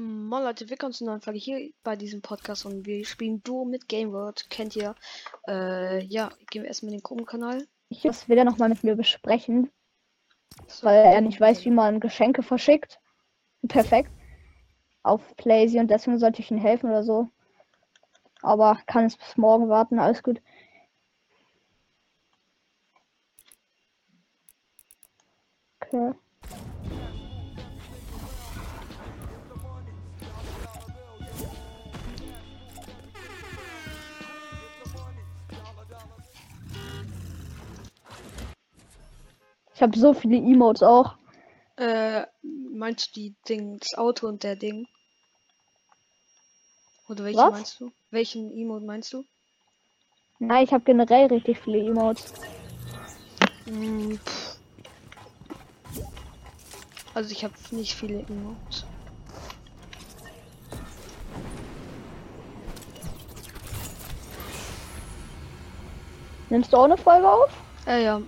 Moin Leute, willkommen zu einer neuen Folge hier bei diesem Podcast und wir spielen Duo mit Game World. Kennt ihr? Äh, ja, gehen wir erstmal in den Chrome-Kanal. Ich das will er nochmal mit mir besprechen, So, weil er nicht weiß, wie man Geschenke verschickt. Perfekt. Auf Playsy und deswegen sollte ich ihm helfen oder so. Aber kann es bis morgen warten, alles gut. Okay. Ich habe so viele Emotes auch. Äh, meinst du die Ding, das Auto und der Ding? Oder welchen Was? meinst du? Welchen Emote meinst du? Nein, ich habe generell richtig viele Emotes. Hm. Also ich habe nicht viele Emotes. Nimmst du auch eine Folge auf? Äh, ja.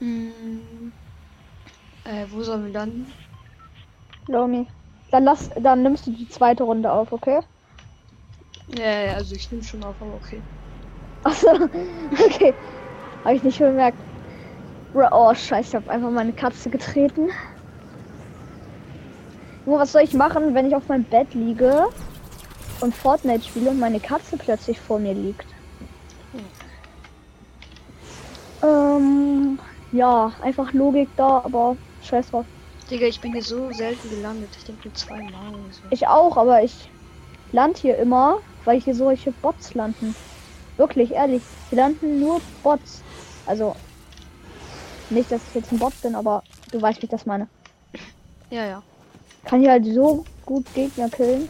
Hm. Äh, wo sollen wir landen? Lomi. Dann lass, dann nimmst du die zweite Runde auf, okay? Ja, ja, also ich nehme schon auf, aber okay. Achso, okay. Habe ich nicht bemerkt. Oh, scheiße, ich habe einfach meine Katze getreten. Nur was soll ich machen, wenn ich auf meinem Bett liege und Fortnite spiele und meine Katze plötzlich vor mir liegt? Ähm, ja, einfach Logik da, aber scheiß drauf. Digga, ich bin hier so selten gelandet. Ich denke zweimal so. Ich auch, aber ich land hier immer, weil hier solche Bots landen. Wirklich, ehrlich. Hier landen nur Bots. Also, nicht, dass ich jetzt ein Bot bin, aber du weißt, wie ich das meine. Ja, ja. Kann hier halt so gut Gegner killen.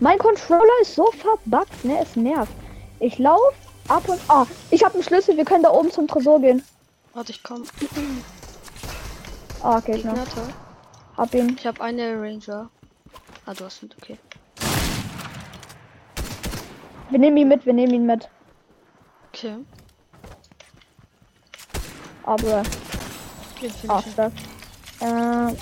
Mein Controller ist so verbuggt, ne? Es nervt. Ich laufe ab und. Ah, ich habe einen Schlüssel. Wir können da oben zum Tresor gehen. Warte, ich komm. Ah, Gegner. Ignata. Hab ihn. Ich habe eine Ranger. Ah, du hast mit, okay. Wir nehmen ihn mit. Wir nehmen ihn mit. Okay. Aber. Den find Ah, ich. Äh,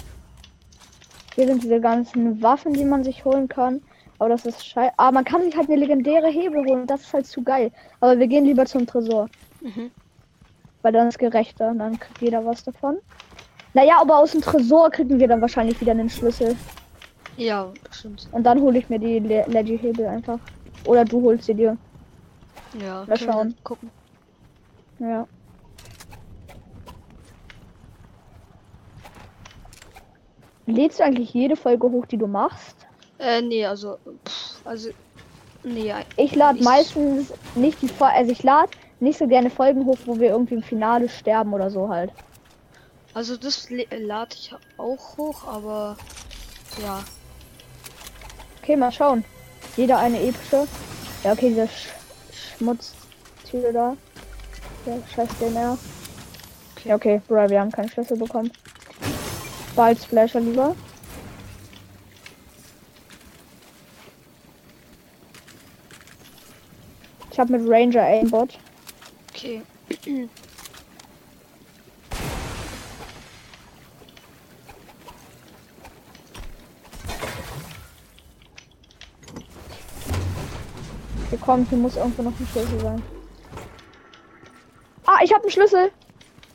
hier sind diese ganzen Waffen, die man sich holen kann. Aber das ist scheiße. Ah, man kann sich halt eine legendäre Hebel holen. Das ist halt zu geil. Aber wir gehen lieber zum Tresor. Mhm. Weil dann ist gerechter. und Dann kriegt jeder was davon. Naja, aber aus dem Tresor kriegen wir dann wahrscheinlich wieder einen Schlüssel. Ja, stimmt. Und dann hole ich mir die Le Legi-Hebel einfach. Oder du holst sie dir. Ja, Mal schauen. gucken. Ja. Lädst du eigentlich jede Folge hoch, die du machst? Äh, nee, also. Pff, also. Nee, Ich lade meistens nicht die Folge, also ich lade nicht so gerne Folgen hoch, wo wir irgendwie im Finale sterben oder so halt. also das lade ich auch hoch, aber. Ja. Okay, mal schauen. Jeder eine epische. Ja, okay, dieser Sch Schmutztier da. Der scheiß DNR. Okay. Ja, okay, Bro, wir haben keinen Schlüssel bekommen. Bald Splasher lieber. Ich habe mit Ranger Aimbot. Okay. Hier kommt, hier muss irgendwo noch ein Schlüssel sein. Ah, ich habe einen Schlüssel.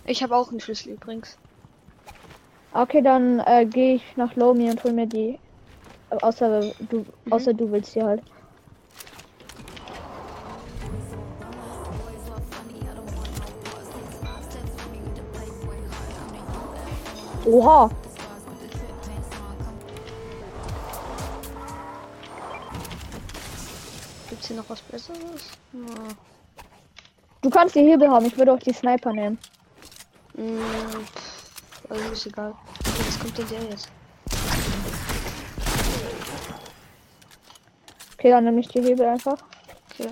Ich habe auch einen Schlüssel übrigens. Okay, dann äh, gehe ich nach Lomi und hol mir die. Äh, Außer du, außer du willst sie halt. Oha, Gibt's hier noch was Besseres? Ja. du kannst die Hebel haben. Ich würde auch die Sniper nehmen. Mm, also ist egal. Okay, was kommt denn der jetzt? Okay, dann nehme ich die Hebel einfach. Okay.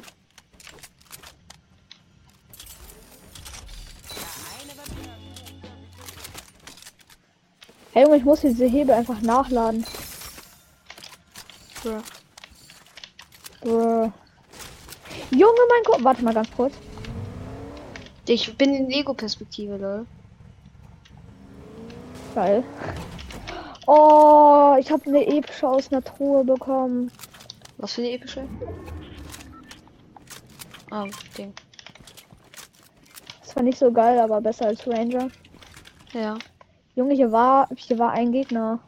Hey Junge, ich muss diese Hebel einfach nachladen. Bruh. Bruh. Junge, mein Gott. Warte mal ganz kurz. Ich bin in Ego-Perspektive, lol. Geil. Oh, ich habe eine epische aus einer Truhe bekommen. Was für eine epische? Ah, Ding. Das war nicht so geil, aber besser als Ranger. Ja. Junge, hier war, hier war ein Gegner.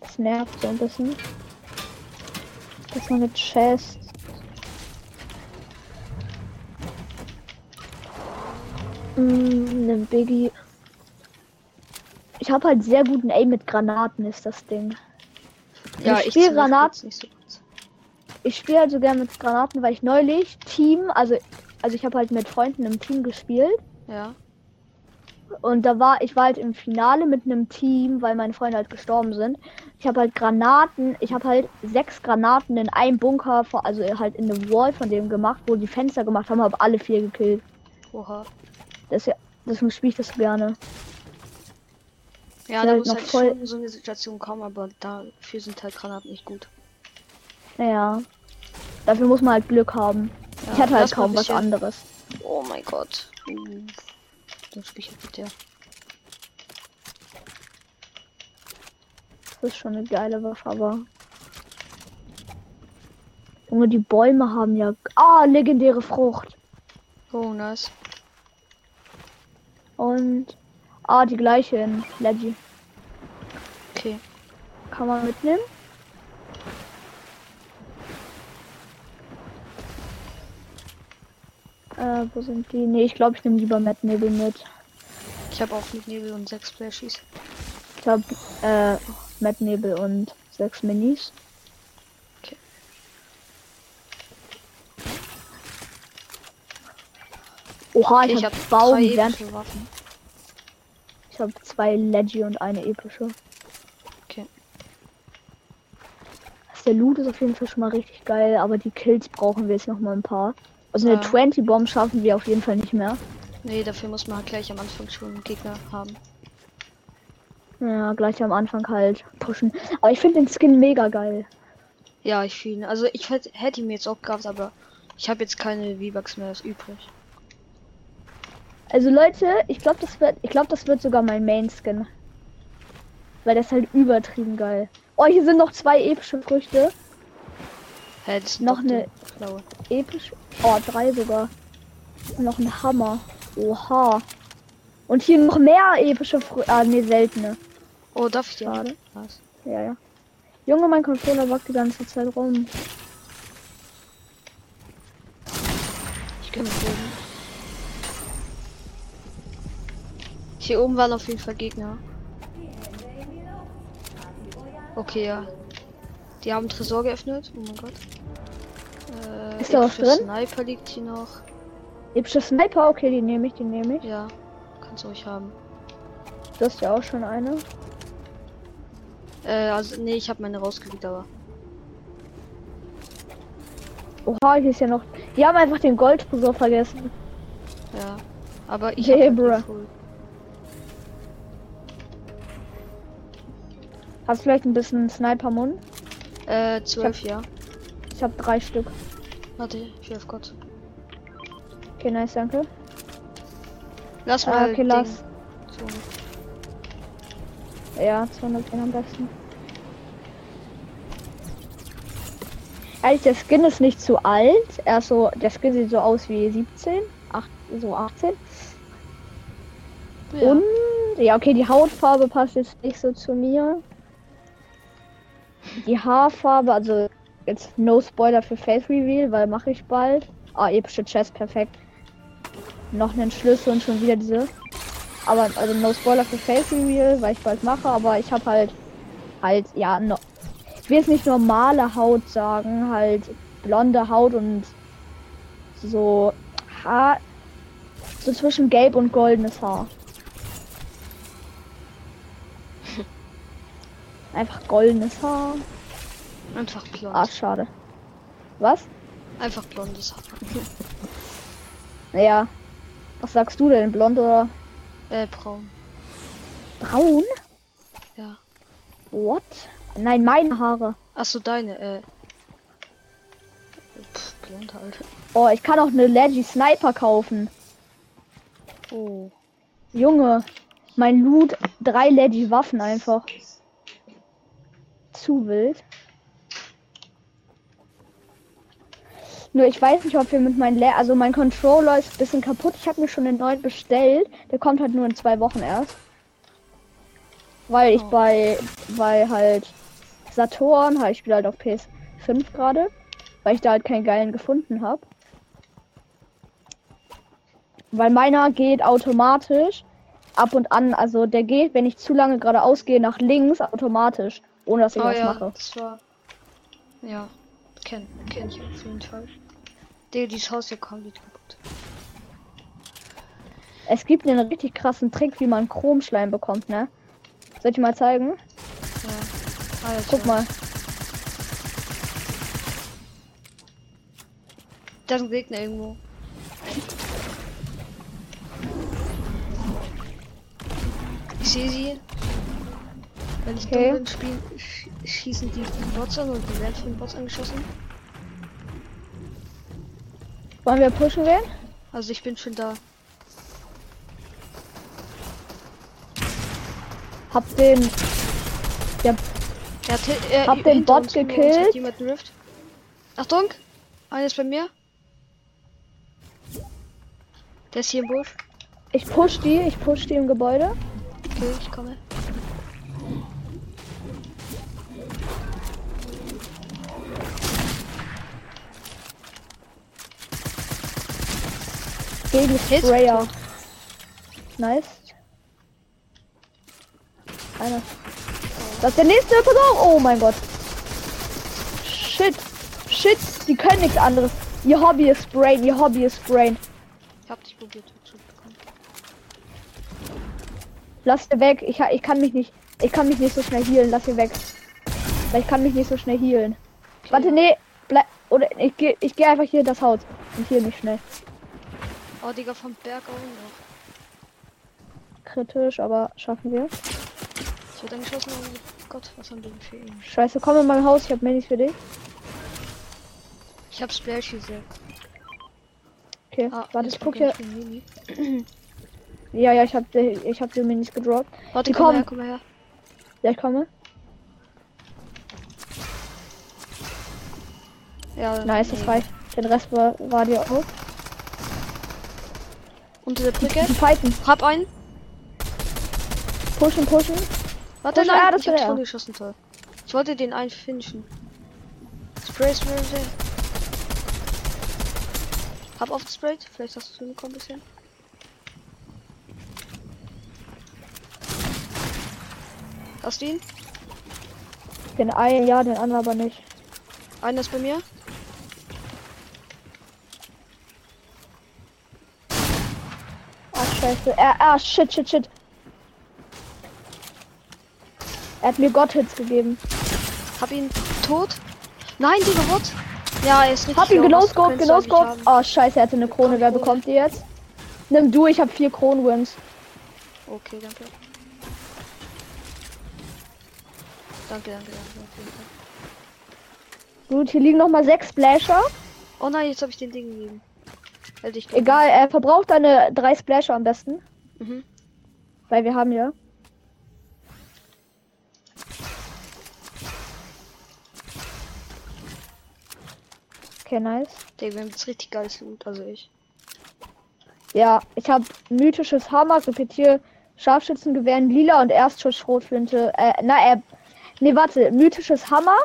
Das nervt so ein bisschen. Das war eine Chest. Mm, ne Biggie. Ich habe halt sehr guten Aim mit Granaten, ist das Ding. Ja, Ich ich spiel zum Beispiel Granat- jetzt nicht so gut. Ich spiele halt so gerne mit Granaten, weil ich neulich Team, also also ich habe halt mit Freunden im Team gespielt Ja. Und da war ich war halt im Finale mit einem Team, weil meine Freunde halt gestorben sind. Ich habe halt Granaten, ich habe halt sechs Granaten in einem Bunker, vor- also halt in eine Wall von dem gemacht, wo die Fenster gemacht haben, habe alle vier gekillt. Oha. Das ja, deswegen spiele ich das gerne. Ja, Ja, da muss noch halt voll- schon so eine Situation kommen, aber dafür sind halt Granaten nicht gut. Naja. Dafür muss man halt Glück haben. Ja, ich hatte halt kaum was anderes. Oh mein Gott. Uh, mit der. Das ist schon eine geile Waffe, aber. Junge, die Bäume haben ja. Ah, legendäre Frucht. Oh, nice. Und. Ah, die gleiche in Leggy. Okay. Kann man mitnehmen? Äh, wo sind die? Nee, ich glaube, ich nehme lieber Matt Nebel mit. Ich habe auch mit Nebel und sechs Flashies. Ich habe äh, Matt Nebel und sechs Minis. Okay. Oha, ich, ich habe habe Baum, drei Wern- epische Waffen. Ich habe zwei Leggy und eine epische. Okay. Also der Loot ist auf jeden Fall schon mal richtig geil, aber die Kills brauchen wir jetzt noch mal ein paar. Also eine Ja. 20 Bomb schaffen wir auf jeden Fall nicht mehr. Nee, dafür muss man halt gleich am Anfang schon einen Gegner haben. Ja, gleich am Anfang halt pushen. Aber ich finde den Skin mega geil. Ja, ich fühle. Also ich hätte ihn mir jetzt auch gehabt, aber ich habe jetzt keine V-Bucks mehr übrig. Also Leute, ich glaube, das wird, ich glaube, das wird sogar mein Main Skin. Weil das halt übertrieben geil. Oh, hier sind noch zwei epische Früchte. Hä, das sind Noch eine- Blaue. Episch. Oh, drei sogar. Und noch ein Hammer. Oha. Und hier noch mehr epische Früchte. Ah, nee, seltene. Oh, darf ich? Schade. Was? Ja, ja. Junge, mein Controller wackt die ganze Zeit rum. Ich kann mit oben. Hier oben waren auf jeden Fall Gegner. Okay, ja. Die haben Tresor geöffnet. Oh mein Gott. Äh, Ist da was drin? Sniper liegt hier noch. Epische Sniper, okay, die nehme ich, die nehme ich. Ja, kannst du ruhig haben. Du hast ja auch schon eine. Äh, also, nee, ich habe meine rausgelegt, aber. Oha, hier ist ja noch. Die haben einfach den Goldtresor vergessen. Ja. Aber ich Hey, hab halt. Hast du vielleicht ein bisschen Sniper-Mund? Äh, zwölf, ja. Ich habe drei Stück. Warte, ich auf Gott. Okay, nice, danke. Lass mal. okay, Ding. lass. Ja, 210 am besten. Ehrlich, der Skin ist nicht zu alt. Er so, der Skin sieht so aus wie 17, 8, so 18. Ja. Und ja, okay, die Hautfarbe passt jetzt nicht so zu mir. Die Haarfarbe, also jetzt no Spoiler für Face Reveal, weil mache ich bald. Ah, epische Chest, perfekt. Noch einen Schlüssel und schon wieder diese. Aber also no Spoiler für Face Reveal, weil ich bald mache, aber ich habe halt halt ja no, ich will jetzt nicht normale Haut sagen, halt blonde Haut und so Haar So zwischen gelb und goldenes Haar. Einfach goldenes Haar. Einfach blond. Ah, schade. Was? Einfach blondes Haar. Naja. Was sagst du denn? Blond oder Äh, braun. braun? Ja. What? Nein, meine Haare. Achso, deine, äh. Pff, blond halt. Oh, ich kann auch eine Leggy Sniper kaufen. Oh. Junge, mein Loot, drei Leggy Waffen einfach. Zu wild. Nur ich weiß nicht, ob wir mit meinem Le also mein Controller ist ein bisschen kaputt. Ich habe mir schon den neuen bestellt. Der kommt halt nur in zwei Wochen erst. Weil ich Oh. bei bei halt Saturn, halt, ich spiele halt auf PS5 gerade, weil ich da halt keinen geilen gefunden habe. Weil meiner geht automatisch ab und an, also der geht, wenn ich zu lange geradeaus gehe, nach links automatisch, ohne dass ich Oh was ja, mache. das war. Ja, kenn, kenn ich auf jeden Fall. Digga, dieses Haus hier komplett kaputt. Es gibt einen richtig krassen Trick, wie man Chromschleim bekommt, ne? Soll ich mal zeigen? Ja. Alter. Guck mal. Da ist ein Gegner irgendwo. Ich sehe sie. Wenn ich Okay. dumm bin, spielen, sch schießen die Bots an und die werden von den Bots angeschossen. Wollen wir pushen gehen? Also ich bin schon da. Hab den. Ja, Er hat, er, Hab den Bot gekillt. Jemand Rift. Achtung! Einer ist bei mir. Der ist hier im Busch. ich push die, ich push die im Gebäude. Okay, ich komme. Gegen. Sprayer. Nice. Einer. Das ist der nächste, pass auf! Oh mein Gott. Shit. Shit. Die können nichts anderes. Ihr Hobby ist Brain, ihr Hobby ist Brain. Ich hab dich probiert zu bekommen. Lass ihr weg. Ich, ich kann mich nicht. Ich kann mich nicht so schnell healen. Lass ihr weg. Ich kann mich nicht so schnell healen. Okay. Warte, nee. Bleib. Oder ich gehe ich geh einfach hier in das Haus. Und hier nicht schnell. Oh, Digga, vom Berg auch noch. Kritisch, aber schaffen wir. Ich wurde angeschossen, oh Gott, was haben die denn für ihn? Scheiße, komm in mein Haus. Ich hab Minis für dich. Ich hab Splash gesehen. Okay. Ah, Warte, ich guck hier. Ja, ja, ich hab, die- ich hab die Minis gedroppt. Warte, Die komm kommen. her, komm her. Ja, ich komme. Ja, Nice, das nee. reicht. Den Rest war, war dir auch. Unter der Brücke. Fighten. Hab einen. Pushen, pushen. Warte, Push- nein, ah, ich war hab der. schon geschossen, toll. Ich wollte den einen finishen. Spray, spray, spray. Hab aufgesprayt. Vielleicht hast du es hinbekommen ein bisschen. Hast du ihn? Den einen, ja, den anderen aber nicht. Einer ist bei mir. Ah, scheiße. Er, ah, shit, shit, shit. Er hat mir Gott-Hits gegeben. Hab ihn tot. Nein, Digga, what? Ja, er ist richtig Hab ihn genoscoped, genoscoped. Oh, scheiße, er hatte eine Krone. Wer bekommt die jetzt? Nimm du, ich hab vier Kronwins. Okay, danke. Danke, danke, danke. Gut, hier liegen noch mal sechs Splasher. Oh nein, jetzt habe ich den Ding gegeben. Hätte ich Egal, er verbraucht deine drei Splasher am besten. Mhm. Weil wir haben ja. Okay, nice. Digga, wir haben jetzt richtig geiles Loot, also ich. Ja, ich habe mythisches Hammer, Repetier, Scharfschützengewehr in lila und Erstschuss-Schrotflinte. Äh, na, äh, nee, warte, mythisches Hammer,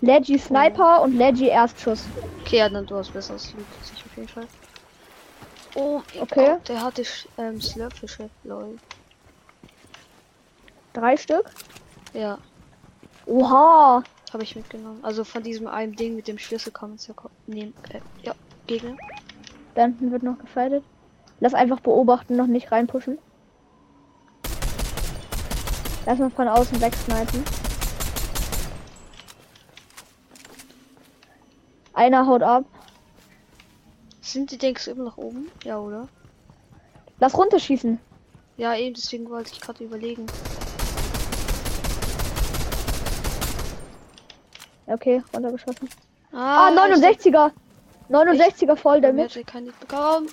Leggy Sniper und Leggy Erstschuss. Okay, ja, dann du hast besseres Loot auf jeden Fall. Oh, Okay. Gott, der hatte ähm, Slurpfische, lol. Drei Stück. Ja, Oha. habe ich mitgenommen. Also von diesem einen Ding mit dem Schlüssel kann man es ja nehmen. Äh, ja, Gegner. Hinten wird noch gefightet. Lass einfach beobachten, noch nicht reinpushen. Lass mal von außen wegsnipen. Einer haut ab. Sind die denkst du immer noch oben? Ja, oder? Lass runterschießen. Ja, eben, deswegen wollte ich gerade überlegen. Okay, runtergeschossen. Ah, Ah, 69er. 69er voll damit. Magic kann nicht bekommen.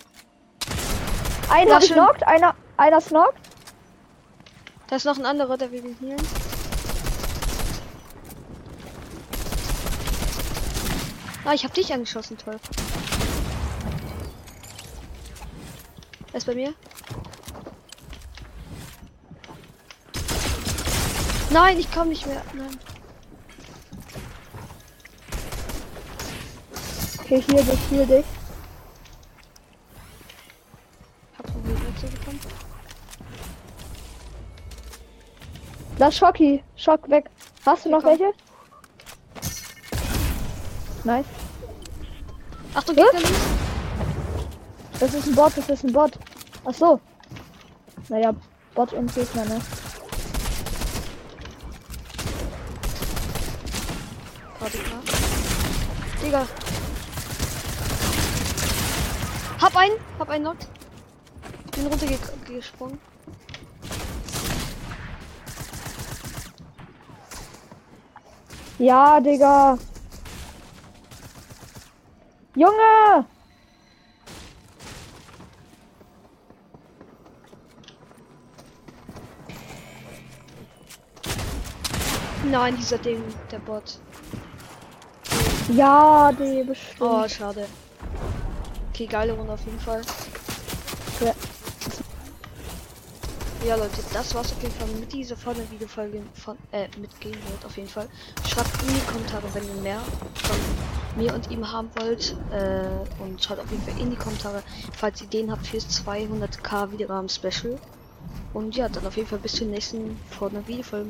Einer Ja, hab ich knockt, einer, einer snockt. Da ist noch ein anderer, der will mich healen. Ah, ich hab dich angeschossen, toll. Er ist bei mir. Nein, ich komme nicht mehr. Nein. Okay, hier dich, hier dich. Hab probiert wegzubekommen. Lass Schocki. Schock weg. Hast du noch komm. welche? Nice. Achtung, Was? Gegner links. Das ist ein Bot, das ist ein Bot. Ach so. Naja, Bot und Gegner, ne? Digga. Hab einen, hab einen Not. Bin runtergesprungen. Ja, Digga. Junge! Nein, dieser Ding, der Bot. Ja, die bestimmt. Oh, schade. Okay, geile Runde auf jeden Fall. Ja. Ja, Leute, das war's auf jeden Fall mit dieser Folge Videofolge von, äh, mit Game Mode auf jeden Fall. Schreibt in die Kommentare, wenn ihr mehr von mir und ihm haben wollt. Äh, und schreibt auf jeden Fall in die Kommentare, falls ihr Ideen habt fürs 200k Wiedergaben Special. Und ja, dann auf jeden Fall bis zum nächsten Fortnite Videofolge.